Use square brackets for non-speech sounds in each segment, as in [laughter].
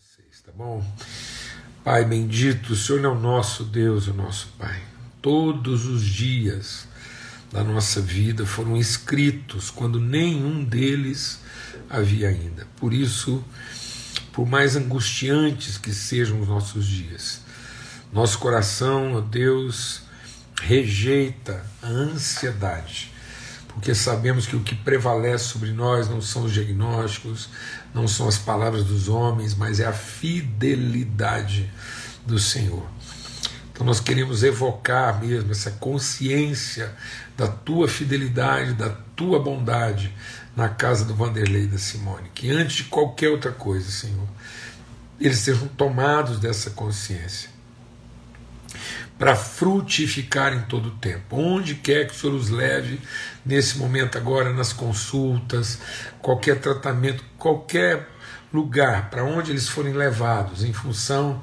vocês, tá bom? Pai bendito, o Senhor é o nosso Deus, o nosso Pai. Todos os dias da nossa vida foram escritos quando nenhum deles havia ainda. Por isso, por mais angustiantes que sejam os nossos dias, nosso coração, ó Deus, rejeita a ansiedade, porque sabemos que o que prevalece sobre nós não são os diagnósticos, não são as palavras dos homens, mas é a fidelidade do Senhor. Então nós queremos evocar mesmo essa consciência da tua fidelidade, da tua bondade na casa do Vanderlei e da Simone, que antes de qualquer outra coisa, Senhor, eles sejam tomados dessa consciência para frutificar em todo o tempo. Onde quer que o Senhor os leve, nesse momento agora, nas consultas, qualquer tratamento, qualquer lugar para onde eles forem levados em função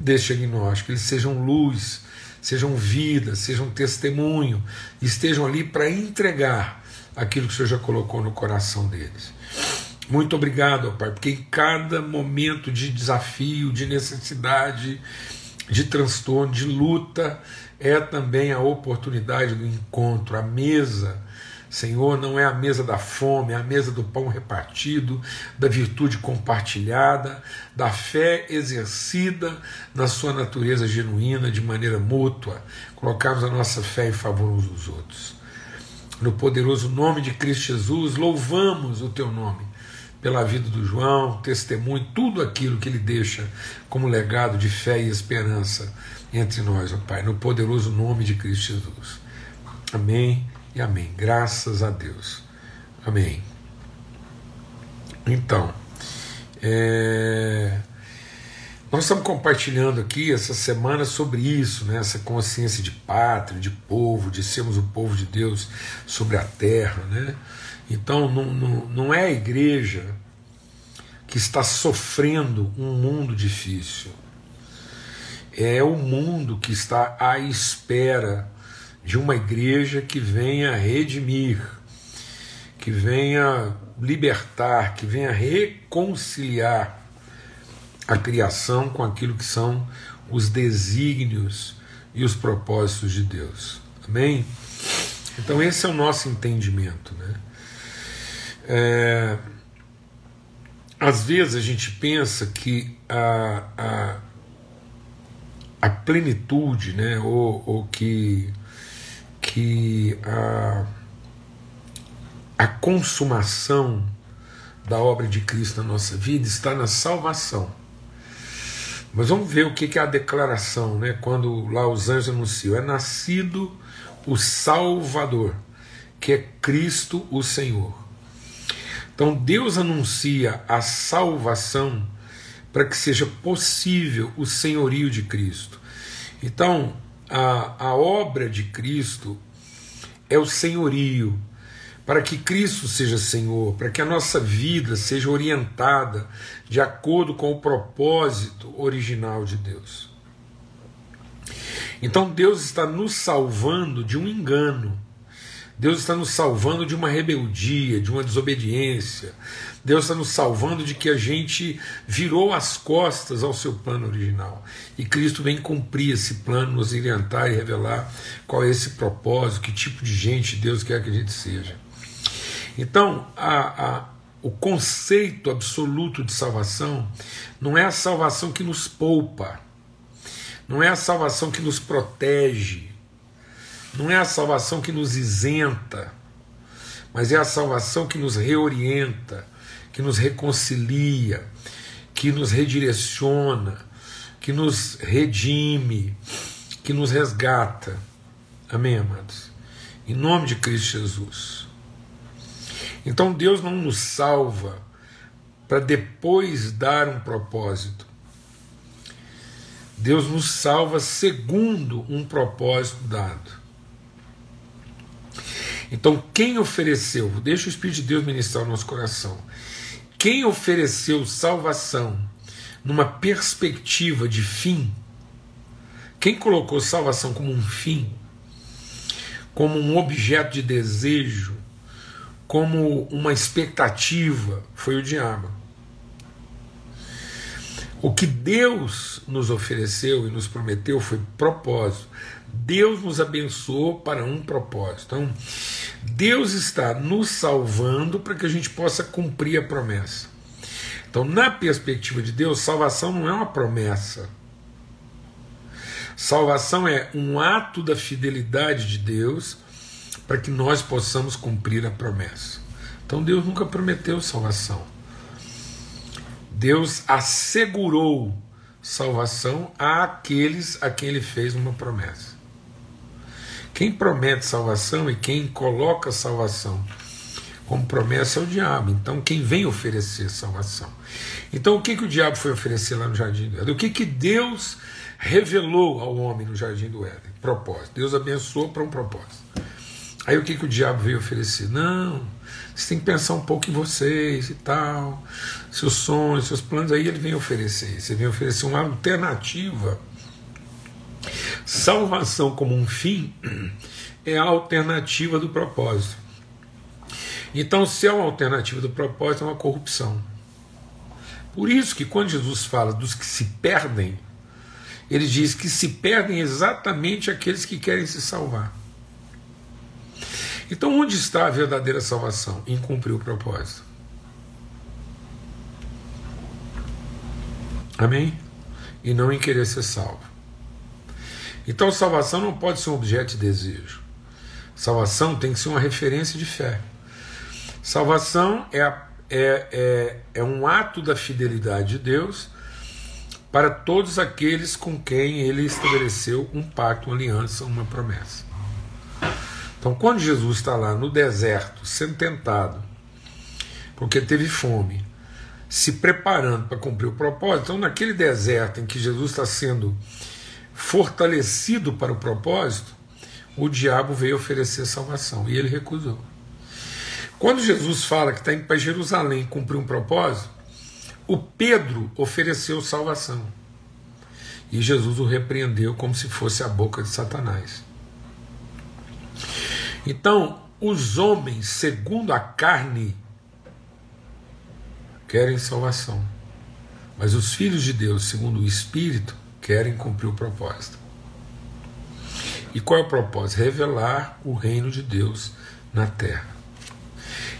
deste diagnóstico, eles sejam luz, sejam vida, sejam testemunho, estejam ali para entregar aquilo que o Senhor já colocou no coração deles. Muito obrigado, Pai, porque em cada momento de desafio, de necessidade, de transtorno, de luta, é também a oportunidade do encontro, a mesa. Senhor, não é a mesa da fome, é a mesa do pão repartido, da virtude compartilhada, da fé exercida na sua natureza genuína, de maneira mútua, colocarmos a nossa fé em favor uns dos outros. No poderoso nome de Cristo Jesus, louvamos o teu nome pela vida do João, testemunho, tudo aquilo que ele deixa como legado de fé e esperança entre nós, ó Pai, no poderoso nome de Cristo Jesus. Amém e amém. Graças a Deus. Amém. Então, é... nós estamos compartilhando aqui essa semana sobre isso, né? essa consciência de pátria, de povo, de sermos o povo de Deus sobre a terra, né? Então não, não, não é a igreja que está sofrendo um mundo difícil. É o mundo que está à espera de uma igreja que venha redimir, que venha libertar, que venha reconciliar a criação com aquilo que são os desígnios e os propósitos de Deus. Amém? Então, esse é o nosso entendimento. Né? É, às vezes a gente pensa que a, a, a plenitude, né, ou, ou que, que a, a consumação da obra de Cristo na nossa vida está na salvação. Mas vamos ver o que é a declaração, né? quando lá os anjos anunciam: é nascido o Salvador, que é Cristo o Senhor. Então Deus anuncia a salvação para que seja possível o senhorio de Cristo. Então, a, a obra de Cristo é o senhorio, para que Cristo seja Senhor, para que a nossa vida seja orientada de acordo com o propósito original de Deus. Então Deus está nos salvando de um engano. Deus está nos salvando de uma rebeldia, de uma desobediência. Deus está nos salvando de que a gente virou as costas ao seu plano original. E Cristo vem cumprir esse plano, nos orientar e revelar qual é esse propósito, que tipo de gente Deus quer que a gente seja. Então, a, a, o conceito absoluto de salvação não é a salvação que nos poupa, não é a salvação que nos protege, não é a salvação que nos isenta, mas é a salvação que nos reorienta, que nos reconcilia, que nos redireciona, que nos redime, que nos resgata. Amém, amados? Em nome de Cristo Jesus. Então Deus não nos salva para depois dar um propósito. Deus nos salva segundo um propósito dado. Então, quem ofereceu, deixa o Espírito de Deus ministrar o nosso coração, quem ofereceu salvação numa perspectiva de fim, quem colocou salvação como um fim, como um objeto de desejo, como uma expectativa, foi o diabo. O que Deus nos ofereceu e nos prometeu foi propósito. Deus nos abençoou para um propósito. Então, Deus está nos salvando para que a gente possa cumprir a promessa. Então, na perspectiva de Deus, salvação não é uma promessa. Salvação é um ato da fidelidade de Deus para que nós possamos cumprir a promessa. Então, Deus nunca prometeu salvação. Deus assegurou salvação àqueles a quem ele fez uma promessa. Quem promete salvação e quem coloca salvação como promessa é o diabo. Então, quem vem oferecer salvação. Então, o que, que o diabo foi oferecer lá no jardim do Éden? O que, que Deus revelou ao homem no jardim do Éden? Propósito. Deus abençoou para um propósito. Aí, o que, que o diabo veio oferecer? Não, você tem que pensar um pouco em vocês e tal, seus sonhos, seus planos. Aí ele vem oferecer. Você vem oferecer uma alternativa Salvação como um fim é a alternativa do propósito. Então, se é uma alternativa do propósito, é uma corrupção. Por isso que quando Jesus fala dos que se perdem, ele diz que se perdem exatamente aqueles que querem se salvar. Então, onde está a verdadeira salvação? Em cumprir o propósito. Amém? E não em querer ser salvo. Então, salvação não pode ser um objeto de desejo. Salvação tem que ser uma referência de fé. Salvação é, é, é, é um ato da fidelidade de Deus para todos aqueles com quem ele estabeleceu um pacto, uma aliança, uma promessa. Então, quando Jesus está lá no deserto, sendo tentado, porque teve fome, se preparando para cumprir o propósito, então, naquele deserto em que Jesus está sendo fortalecido para o propósito, o diabo veio oferecer salvação e ele recusou. Quando Jesus fala que está indo para Jerusalém cumprir um propósito, o Pedro ofereceu salvação. E Jesus o repreendeu como se fosse a boca de Satanás. Então, os homens, segundo a carne, querem salvação. Mas os filhos de Deus, segundo o Espírito, querem cumprir o propósito. E qual é o propósito? Revelar o reino de Deus na terra.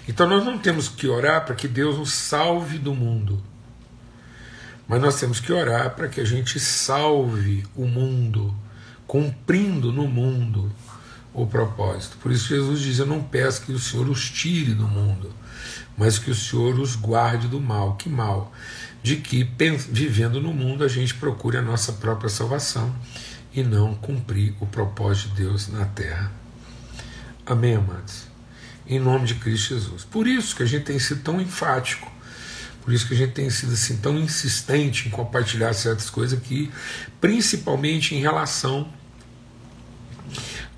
Então nós não temos que orar para que Deus nos salve do mundo, mas nós temos que orar para que a gente salve o mundo, cumprindo no mundo o propósito. Por isso Jesus diz: Eu não peço que o Senhor os tire do mundo, mas que o Senhor os guarde do mal. Que mal? de que, vivendo no mundo, a gente procure a nossa própria salvação e não cumprir o propósito de Deus na terra. Amém, amados? Em nome de Cristo Jesus. Por isso que a gente tem sido tão enfático, por isso que a gente tem sido assim tão insistente em compartilhar certas coisas aqui, principalmente em relação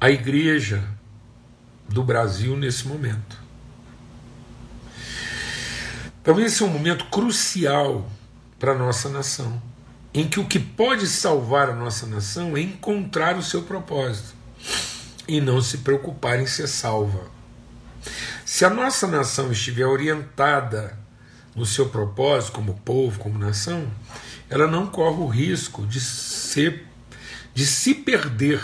à igreja do Brasil nesse momento. Então, esse é um momento crucial para a nossa nação, em que o que pode salvar a nossa nação é encontrar o seu propósito e não se preocupar em ser salva. Se a nossa nação estiver orientada no seu propósito como povo, como nação, ela não corre o risco de ser de se perder.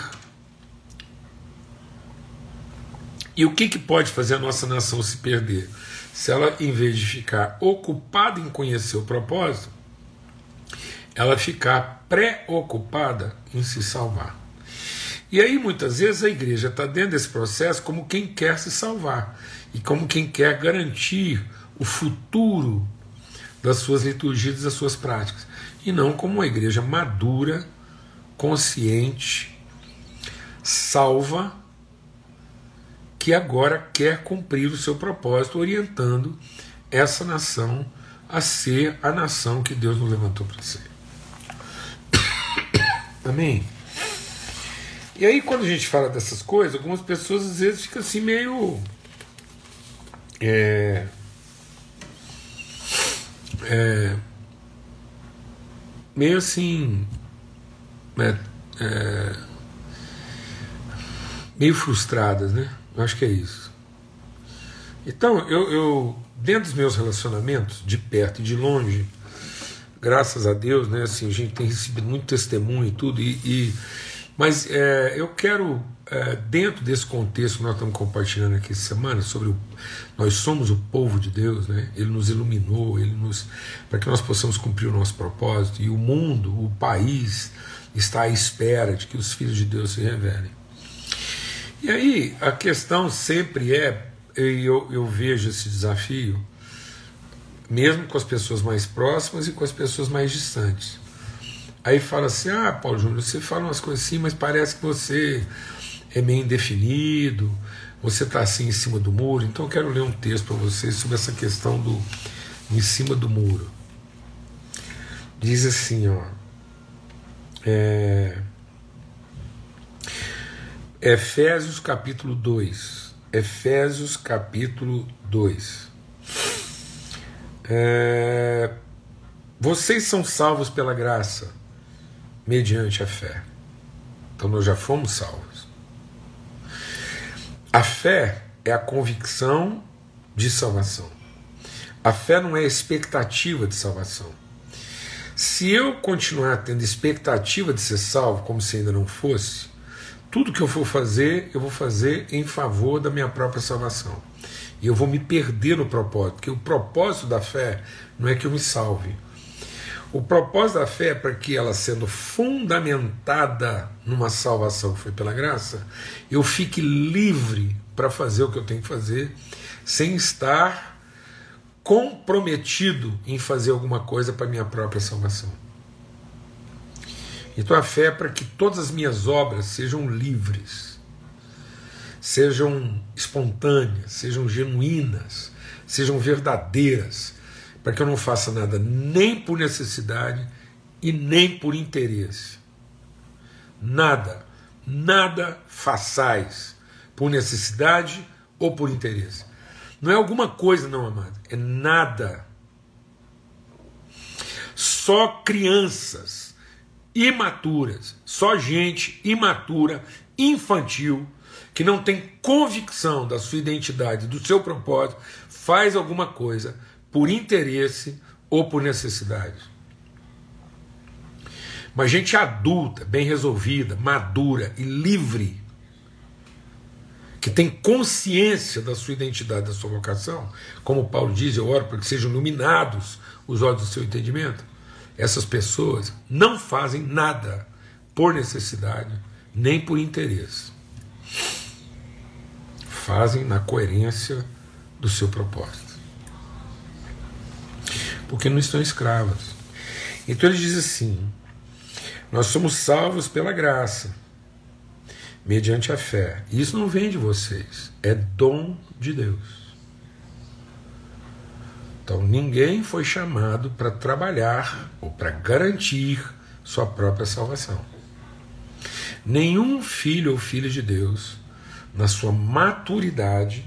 E o que, que pode fazer a nossa nação se perder? Se ela, em vez de ficar ocupada em conhecer o propósito, ela ficar preocupada em se salvar. E aí muitas vezes a igreja está dentro desse processo como quem quer se salvar e como quem quer garantir o futuro das suas liturgias das suas práticas, e não como uma igreja madura, consciente, salva, que agora quer cumprir o seu propósito, orientando essa nação a ser a nação que Deus nos levantou para ser. [coughs] Amém? E aí, quando a gente fala dessas coisas, algumas pessoas às vezes ficam assim meio. É, é, meio assim. É, é, meio frustradas, né? Eu acho que é isso. Então, eu, eu, dentro dos meus relacionamentos, de perto e de longe, graças a Deus, né? Assim, a gente tem recebido muito testemunho e tudo, e, e mas é, eu quero, é, dentro desse contexto que nós estamos compartilhando aqui essa semana, sobre o, nós somos o povo de Deus, né? Ele nos iluminou, ele nos para que nós possamos cumprir o nosso propósito, e o mundo, o país, está à espera de que os filhos de Deus se revelem. E aí a questão sempre é, eu, eu vejo esse desafio, mesmo com as pessoas mais próximas e com as pessoas mais distantes. Aí fala assim: ah, Paulo Júnior, você fala umas coisas assim, mas parece que você é meio indefinido, você está assim em cima do muro. Então eu quero ler um texto para vocês sobre essa questão do em cima do muro. Diz assim, ó. É, Efésios capítulo 2. Efésios capítulo 2. É, vocês são salvos pela graça, mediante a fé. Então nós já fomos salvos. A fé é a convicção de salvação. A fé não é expectativa de salvação. Se eu continuar tendo expectativa de ser salvo como se ainda não fosse, tudo que eu for fazer, eu vou fazer em favor da minha própria salvação. E eu vou me perder no propósito, porque o propósito da fé não é que eu me salve. O propósito da fé é para que ela, sendo fundamentada numa salvação que foi pela graça, eu fique livre para fazer o que eu tenho que fazer, sem estar comprometido em fazer alguma coisa para minha própria salvação. Então a fé é para que todas as minhas obras sejam livres, sejam espontâneas, sejam genuínas, sejam verdadeiras, para que eu não faça nada nem por necessidade e nem por interesse. Nada, nada façais por necessidade ou por interesse. Não é alguma coisa, não, amado, é nada. Só crianças imaturas, só gente imatura, infantil, que não tem convicção da sua identidade, do seu propósito, faz alguma coisa por interesse ou por necessidade. Mas gente adulta, bem resolvida, madura e livre, que tem consciência da sua identidade, da sua vocação, como Paulo diz, eu oro para que sejam iluminados os olhos do seu entendimento essas pessoas não fazem nada por necessidade nem por interesse. Fazem na coerência do seu propósito. Porque não estão escravas. Então ele diz assim: Nós somos salvos pela graça, mediante a fé. Isso não vem de vocês, é dom de Deus. Então ninguém foi chamado para trabalhar ou para garantir sua própria salvação. Nenhum filho ou filha de Deus, na sua maturidade,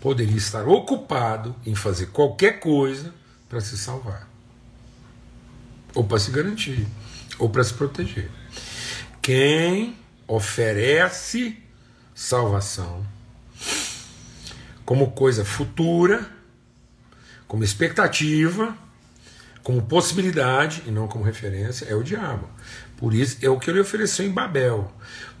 poderia estar ocupado em fazer qualquer coisa para se salvar, ou para se garantir, ou para se proteger. Quem oferece salvação como coisa futura como expectativa, como possibilidade e não como referência, é o diabo. Por isso é o que ele ofereceu em Babel.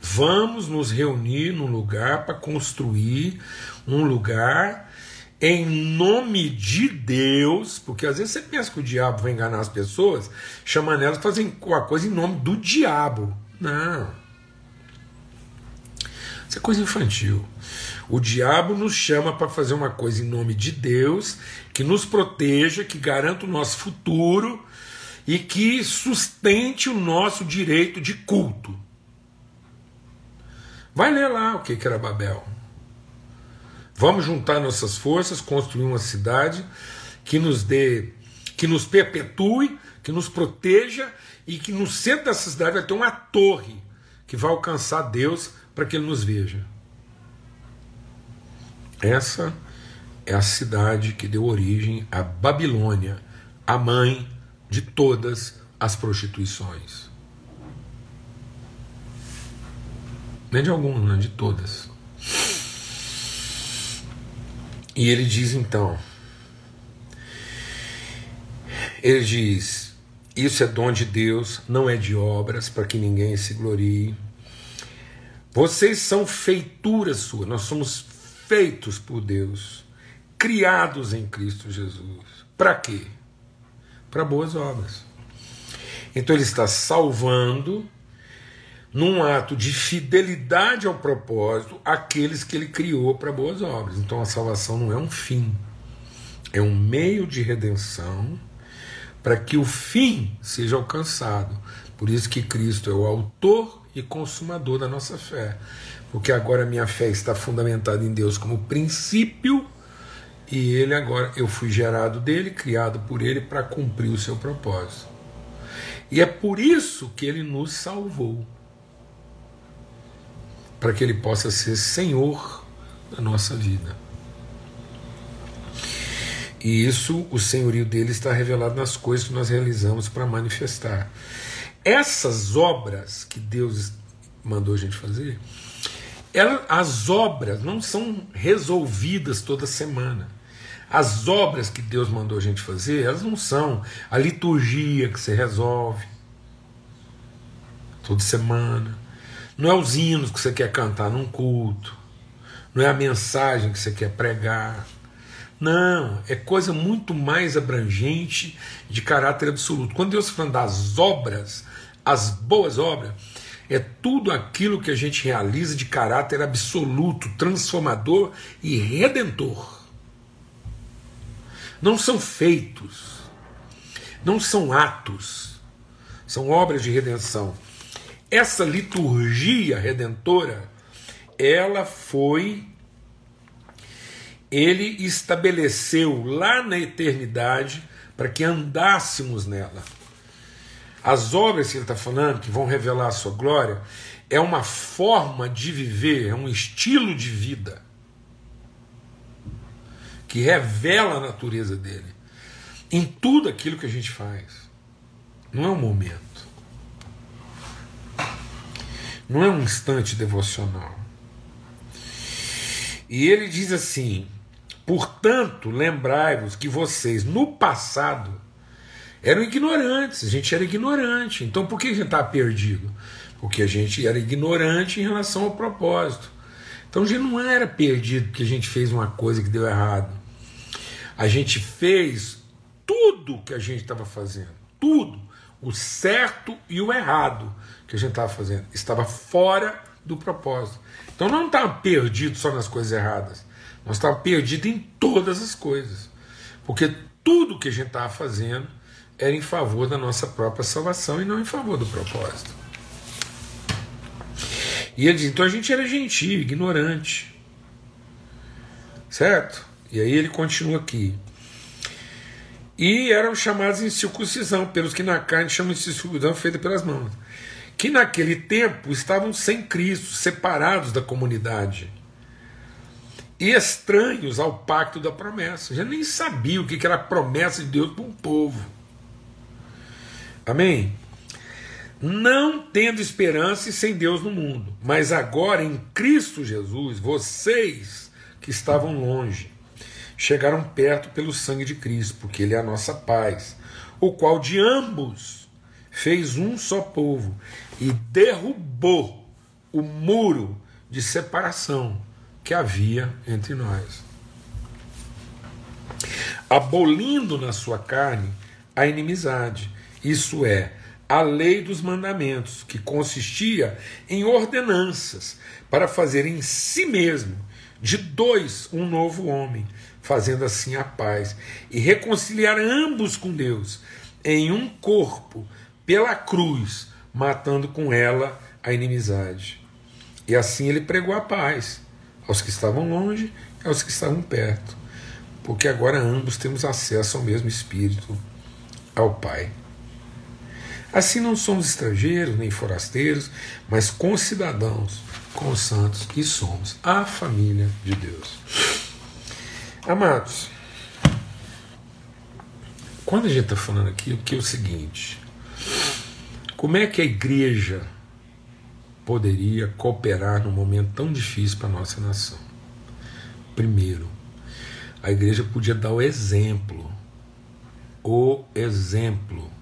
Vamos nos reunir num lugar para construir um lugar em nome de Deus, porque às vezes você pensa que o diabo vai enganar as pessoas, chamando elas fazer uma coisa em nome do diabo. Não. Isso é coisa infantil. O diabo nos chama para fazer uma coisa em nome de Deus, que nos proteja, que garanta o nosso futuro e que sustente o nosso direito de culto. Vai ler lá o que era Babel. Vamos juntar nossas forças, construir uma cidade que nos dê, que nos perpetue, que nos proteja e que no centro dessa cidade vai ter uma torre que vai alcançar Deus para que ele nos veja. Essa é a cidade que deu origem à Babilônia, a mãe de todas as prostituições. Nem de algumas, não, de todas. E ele diz então: ele diz, Isso é dom de Deus, não é de obras, para que ninguém se glorie. Vocês são feitura sua, nós somos feitos por Deus, criados em Cristo Jesus. Para quê? Para boas obras. Então ele está salvando, num ato de fidelidade ao propósito, aqueles que ele criou para boas obras. Então a salvação não é um fim, é um meio de redenção para que o fim seja alcançado. Por isso que Cristo é o autor e consumador da nossa fé. Porque agora minha fé está fundamentada em Deus como princípio e ele agora eu fui gerado dele, criado por ele para cumprir o seu propósito. E é por isso que ele nos salvou. Para que ele possa ser senhor da nossa vida. E isso, o senhorio dele está revelado nas coisas que nós realizamos para manifestar. Essas obras que Deus mandou a gente fazer, ela, as obras não são resolvidas toda semana. As obras que Deus mandou a gente fazer, elas não são a liturgia que você resolve toda semana. Não é os hinos que você quer cantar num culto. Não é a mensagem que você quer pregar. Não, é coisa muito mais abrangente de caráter absoluto. Quando Deus fala das obras, as boas obras, é tudo aquilo que a gente realiza de caráter absoluto, transformador e redentor. Não são feitos, não são atos, são obras de redenção. Essa liturgia redentora, ela foi ele estabeleceu lá na eternidade para que andássemos nela. As obras que ele está falando, que vão revelar a sua glória, é uma forma de viver, é um estilo de vida que revela a natureza dele em tudo aquilo que a gente faz. Não é um momento, não é um instante devocional. E ele diz assim: Portanto, lembrai-vos que vocês, no passado, eram ignorantes, a gente era ignorante. Então por que a gente estava perdido? Porque a gente era ignorante em relação ao propósito. Então a gente não era perdido porque a gente fez uma coisa que deu errado. A gente fez tudo que a gente estava fazendo, tudo, o certo e o errado que a gente estava fazendo, estava fora do propósito. Então não estava perdido só nas coisas erradas. Nós estávamos perdidos em todas as coisas. Porque tudo que a gente estava fazendo era em favor da nossa própria salvação e não em favor do propósito. E ele diz: então a gente era gentil, ignorante. Certo? E aí ele continua aqui. E eram chamados em circuncisão, pelos que na carne chamam de circuncisão feita pelas mãos. Que naquele tempo estavam sem Cristo, separados da comunidade e estranhos ao pacto da promessa. Já nem sabia o que era a promessa de Deus para um povo. Amém? Não tendo esperança e sem Deus no mundo, mas agora em Cristo Jesus, vocês que estavam longe, chegaram perto pelo sangue de Cristo, porque Ele é a nossa paz, o qual de ambos fez um só povo e derrubou o muro de separação que havia entre nós, abolindo na sua carne a inimizade, isso é, a lei dos mandamentos, que consistia em ordenanças para fazer em si mesmo de dois um novo homem, fazendo assim a paz e reconciliar ambos com Deus em um corpo pela cruz, matando com ela a inimizade. E assim ele pregou a paz aos que estavam longe e aos que estavam perto, porque agora ambos temos acesso ao mesmo Espírito, ao Pai. Assim não somos estrangeiros nem forasteiros, mas concidadãos com os santos e somos a família de Deus. Amados, quando a gente está falando aqui, o que é o seguinte: como é que a igreja poderia cooperar num momento tão difícil para a nossa nação. Primeiro, a igreja podia dar o exemplo, o exemplo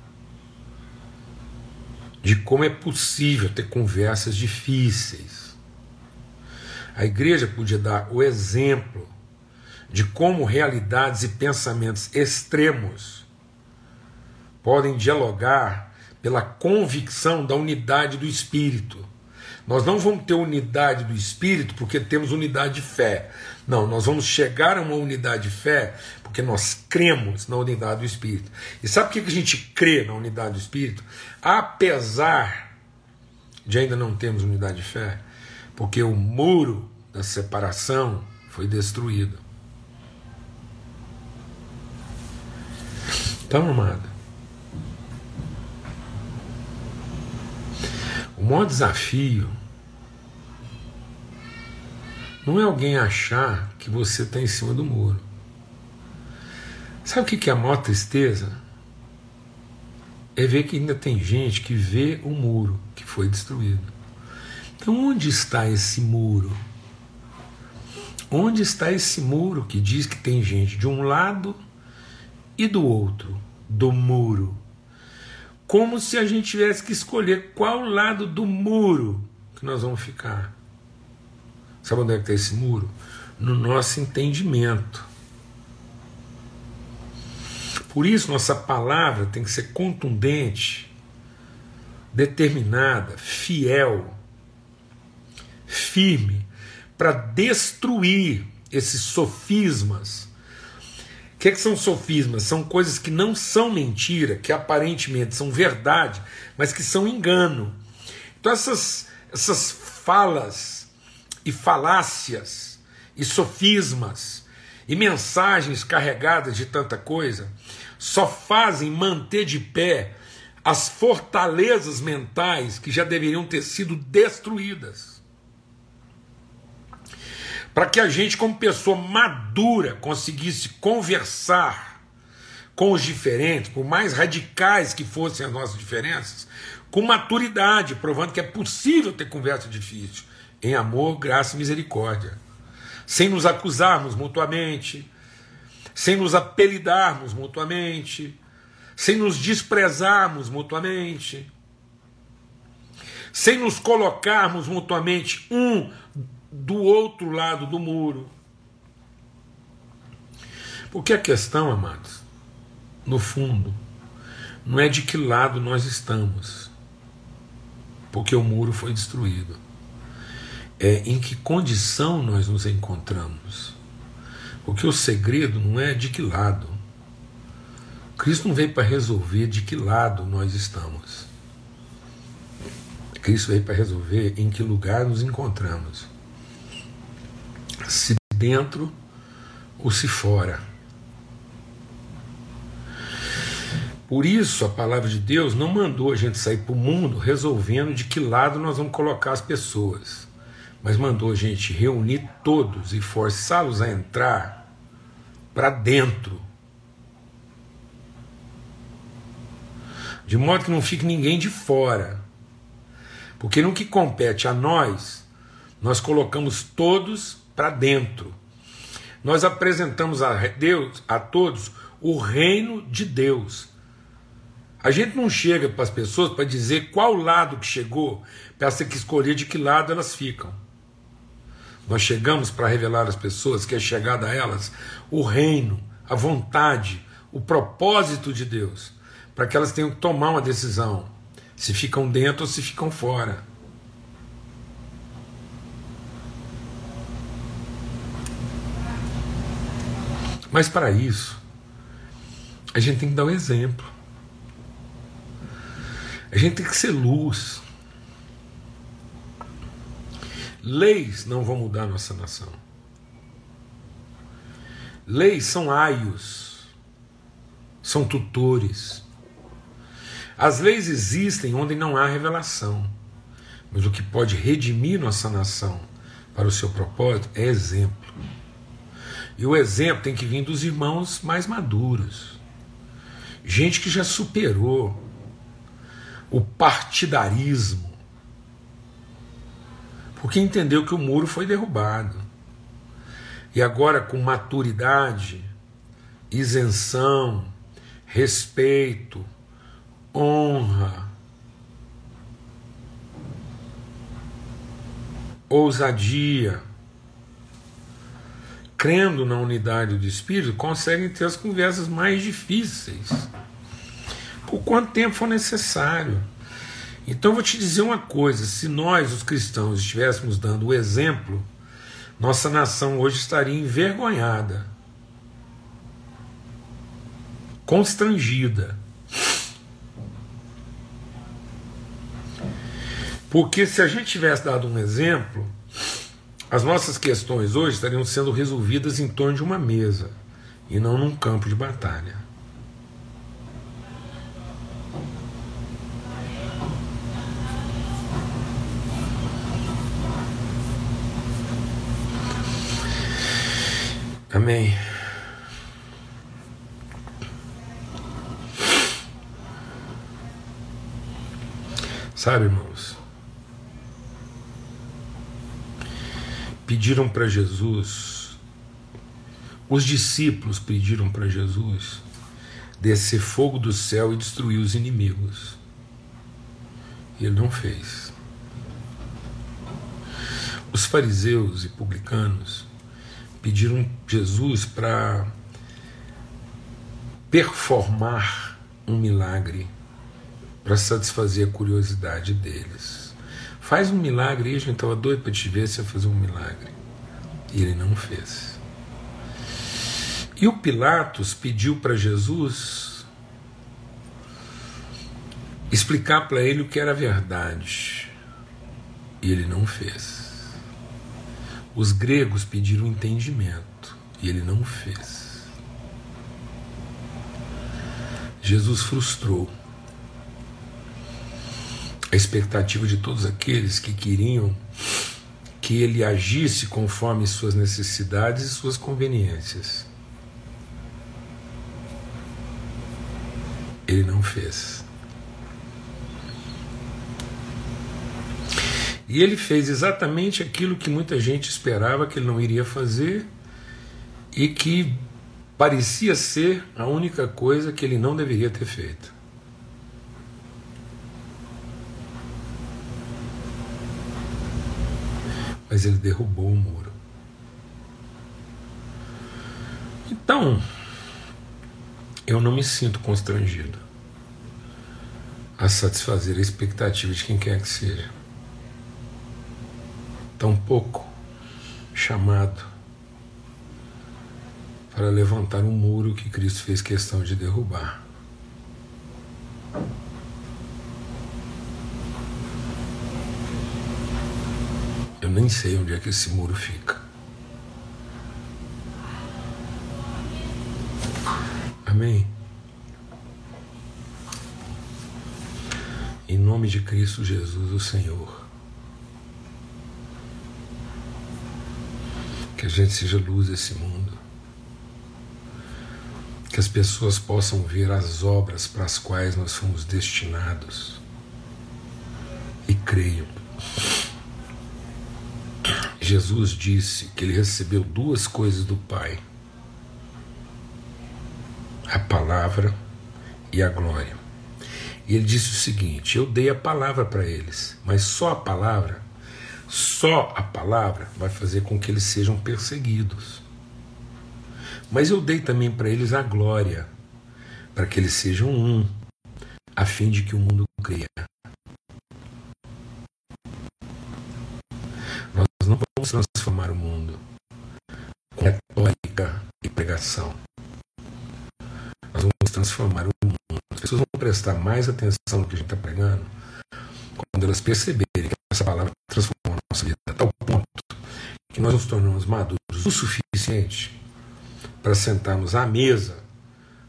de como é possível ter conversas difíceis. A igreja podia dar o exemplo de como realidades e pensamentos extremos podem dialogar pela convicção da unidade do espírito. Nós não vamos ter unidade do espírito porque temos unidade de fé. Não, nós vamos chegar a uma unidade de fé porque nós cremos na unidade do espírito. E sabe por que a gente crê na unidade do espírito? Apesar de ainda não termos unidade de fé, porque o muro da separação foi destruído. Então, amado, o maior desafio não é alguém achar que você está em cima do muro. Sabe o que é a maior tristeza? É ver que ainda tem gente que vê o muro que foi destruído. Então, onde está esse muro? Onde está esse muro que diz que tem gente de um lado e do outro, do muro? Como se a gente tivesse que escolher qual lado do muro que nós vamos ficar. Sabe onde é que está esse muro? No nosso entendimento. Por isso, nossa palavra tem que ser contundente, determinada, fiel, firme, para destruir esses sofismas. O que, é que são sofismas? São coisas que não são mentira, que aparentemente são verdade, mas que são engano. Então, essas, essas falas e falácias e sofismas e mensagens carregadas de tanta coisa só fazem manter de pé as fortalezas mentais que já deveriam ter sido destruídas. Para que a gente, como pessoa madura, conseguisse conversar com os diferentes, por mais radicais que fossem as nossas diferenças, com maturidade, provando que é possível ter conversa difícil, em amor, graça e misericórdia, sem nos acusarmos mutuamente, sem nos apelidarmos mutuamente, sem nos desprezarmos mutuamente, sem nos colocarmos mutuamente um do outro lado do muro. Porque a questão, amados, no fundo, não é de que lado nós estamos, porque o muro foi destruído é, em que condição nós nos encontramos. Porque o segredo não é de que lado. Cristo não veio para resolver de que lado nós estamos. Cristo veio para resolver em que lugar nos encontramos. Se dentro ou se fora. Por isso a palavra de Deus não mandou a gente sair para o mundo resolvendo de que lado nós vamos colocar as pessoas mas mandou a gente reunir todos e forçá-los a entrar para dentro. De modo que não fique ninguém de fora. Porque no que compete a nós, nós colocamos todos para dentro. Nós apresentamos a Deus, a todos, o reino de Deus. A gente não chega para as pessoas para dizer qual lado que chegou, para que escolher de que lado elas ficam. Nós chegamos para revelar às pessoas que é chegada a elas o reino, a vontade, o propósito de Deus, para que elas tenham que tomar uma decisão, se ficam dentro ou se ficam fora. Mas para isso, a gente tem que dar o um exemplo. A gente tem que ser luz. Leis não vão mudar nossa nação. Leis são aios, são tutores. As leis existem onde não há revelação, mas o que pode redimir nossa nação para o seu propósito é exemplo. E o exemplo tem que vir dos irmãos mais maduros, gente que já superou o partidarismo, porque entendeu que o muro foi derrubado. E agora, com maturidade, isenção, respeito, honra, ousadia, crendo na unidade do Espírito, conseguem ter as conversas mais difíceis, por quanto tempo for necessário. Então vou te dizer uma coisa: se nós, os cristãos, estivéssemos dando o exemplo, nossa nação hoje estaria envergonhada, constrangida. Porque se a gente tivesse dado um exemplo, as nossas questões hoje estariam sendo resolvidas em torno de uma mesa e não num campo de batalha. Amém. Sabe, irmãos? Pediram para Jesus, os discípulos pediram para Jesus descer fogo do céu e destruir os inimigos. E ele não fez. Os fariseus e publicanos pediram Jesus para performar um milagre para satisfazer a curiosidade deles. Faz um milagre aí, a gente estava doido para te ver se ia fazer um milagre. E ele não fez. E o Pilatos pediu para Jesus explicar para ele o que era verdade. E ele não fez. Os gregos pediram entendimento e ele não fez. Jesus frustrou a expectativa de todos aqueles que queriam que ele agisse conforme suas necessidades e suas conveniências. Ele não fez. E ele fez exatamente aquilo que muita gente esperava que ele não iria fazer e que parecia ser a única coisa que ele não deveria ter feito. Mas ele derrubou o muro. Então, eu não me sinto constrangido a satisfazer a expectativa de quem quer que seja tão pouco chamado para levantar um muro que Cristo fez questão de derrubar. Eu nem sei onde é que esse muro fica. Amém. Em nome de Cristo Jesus, o Senhor. Que a gente seja luz desse mundo, que as pessoas possam ver as obras para as quais nós fomos destinados e creiam. Jesus disse que ele recebeu duas coisas do Pai: a palavra e a glória. E ele disse o seguinte: Eu dei a palavra para eles, mas só a palavra só a palavra vai fazer com que eles sejam perseguidos. Mas eu dei também para eles a glória, para que eles sejam um, a fim de que o mundo creia. Nós não vamos transformar o mundo com retórica e pregação. Nós vamos transformar o mundo. As pessoas vão prestar mais atenção no que a gente está pregando quando elas perceberem que essa palavra transformou a nossa vida a tal ponto que nós nos tornamos maduros o suficiente para sentarmos à mesa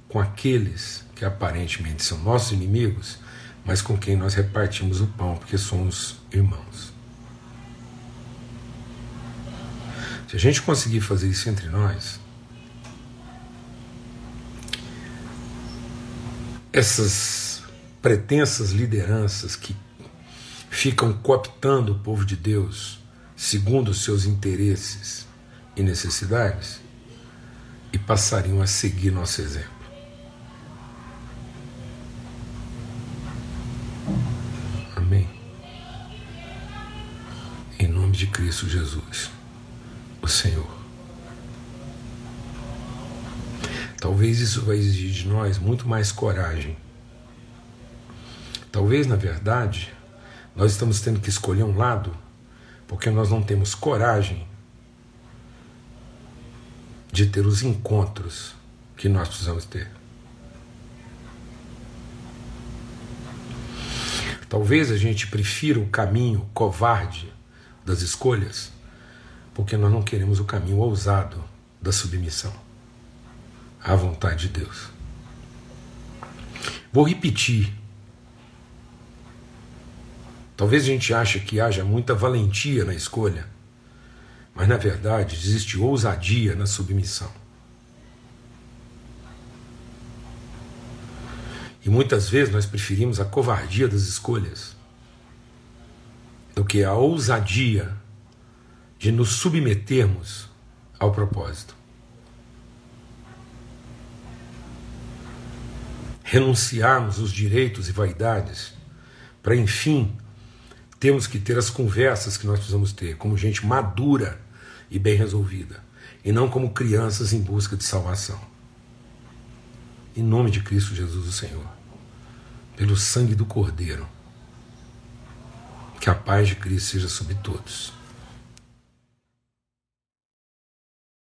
com aqueles que aparentemente são nossos inimigos, mas com quem nós repartimos o pão, porque somos irmãos. Se a gente conseguir fazer isso entre nós, essas pretensas lideranças que ficam cooptando o povo de Deus segundo os seus interesses e necessidades e passariam a seguir nosso exemplo. Amém. Em nome de Cristo Jesus, o Senhor. Talvez isso vai exigir de nós muito mais coragem. Talvez, na verdade, nós estamos tendo que escolher um lado porque nós não temos coragem de ter os encontros que nós precisamos ter. Talvez a gente prefira o caminho covarde das escolhas, porque nós não queremos o caminho ousado da submissão à vontade de Deus. Vou repetir. Talvez a gente ache que haja muita valentia na escolha, mas na verdade existe ousadia na submissão. E muitas vezes nós preferimos a covardia das escolhas do que a ousadia de nos submetermos ao propósito. Renunciarmos os direitos e vaidades para, enfim, termos que ter as conversas que nós precisamos ter, como gente madura e bem resolvida, e não como crianças em busca de salvação. Em nome de Cristo Jesus, o Senhor pelo sangue do Cordeiro. Que a paz de Cristo seja sobre todos.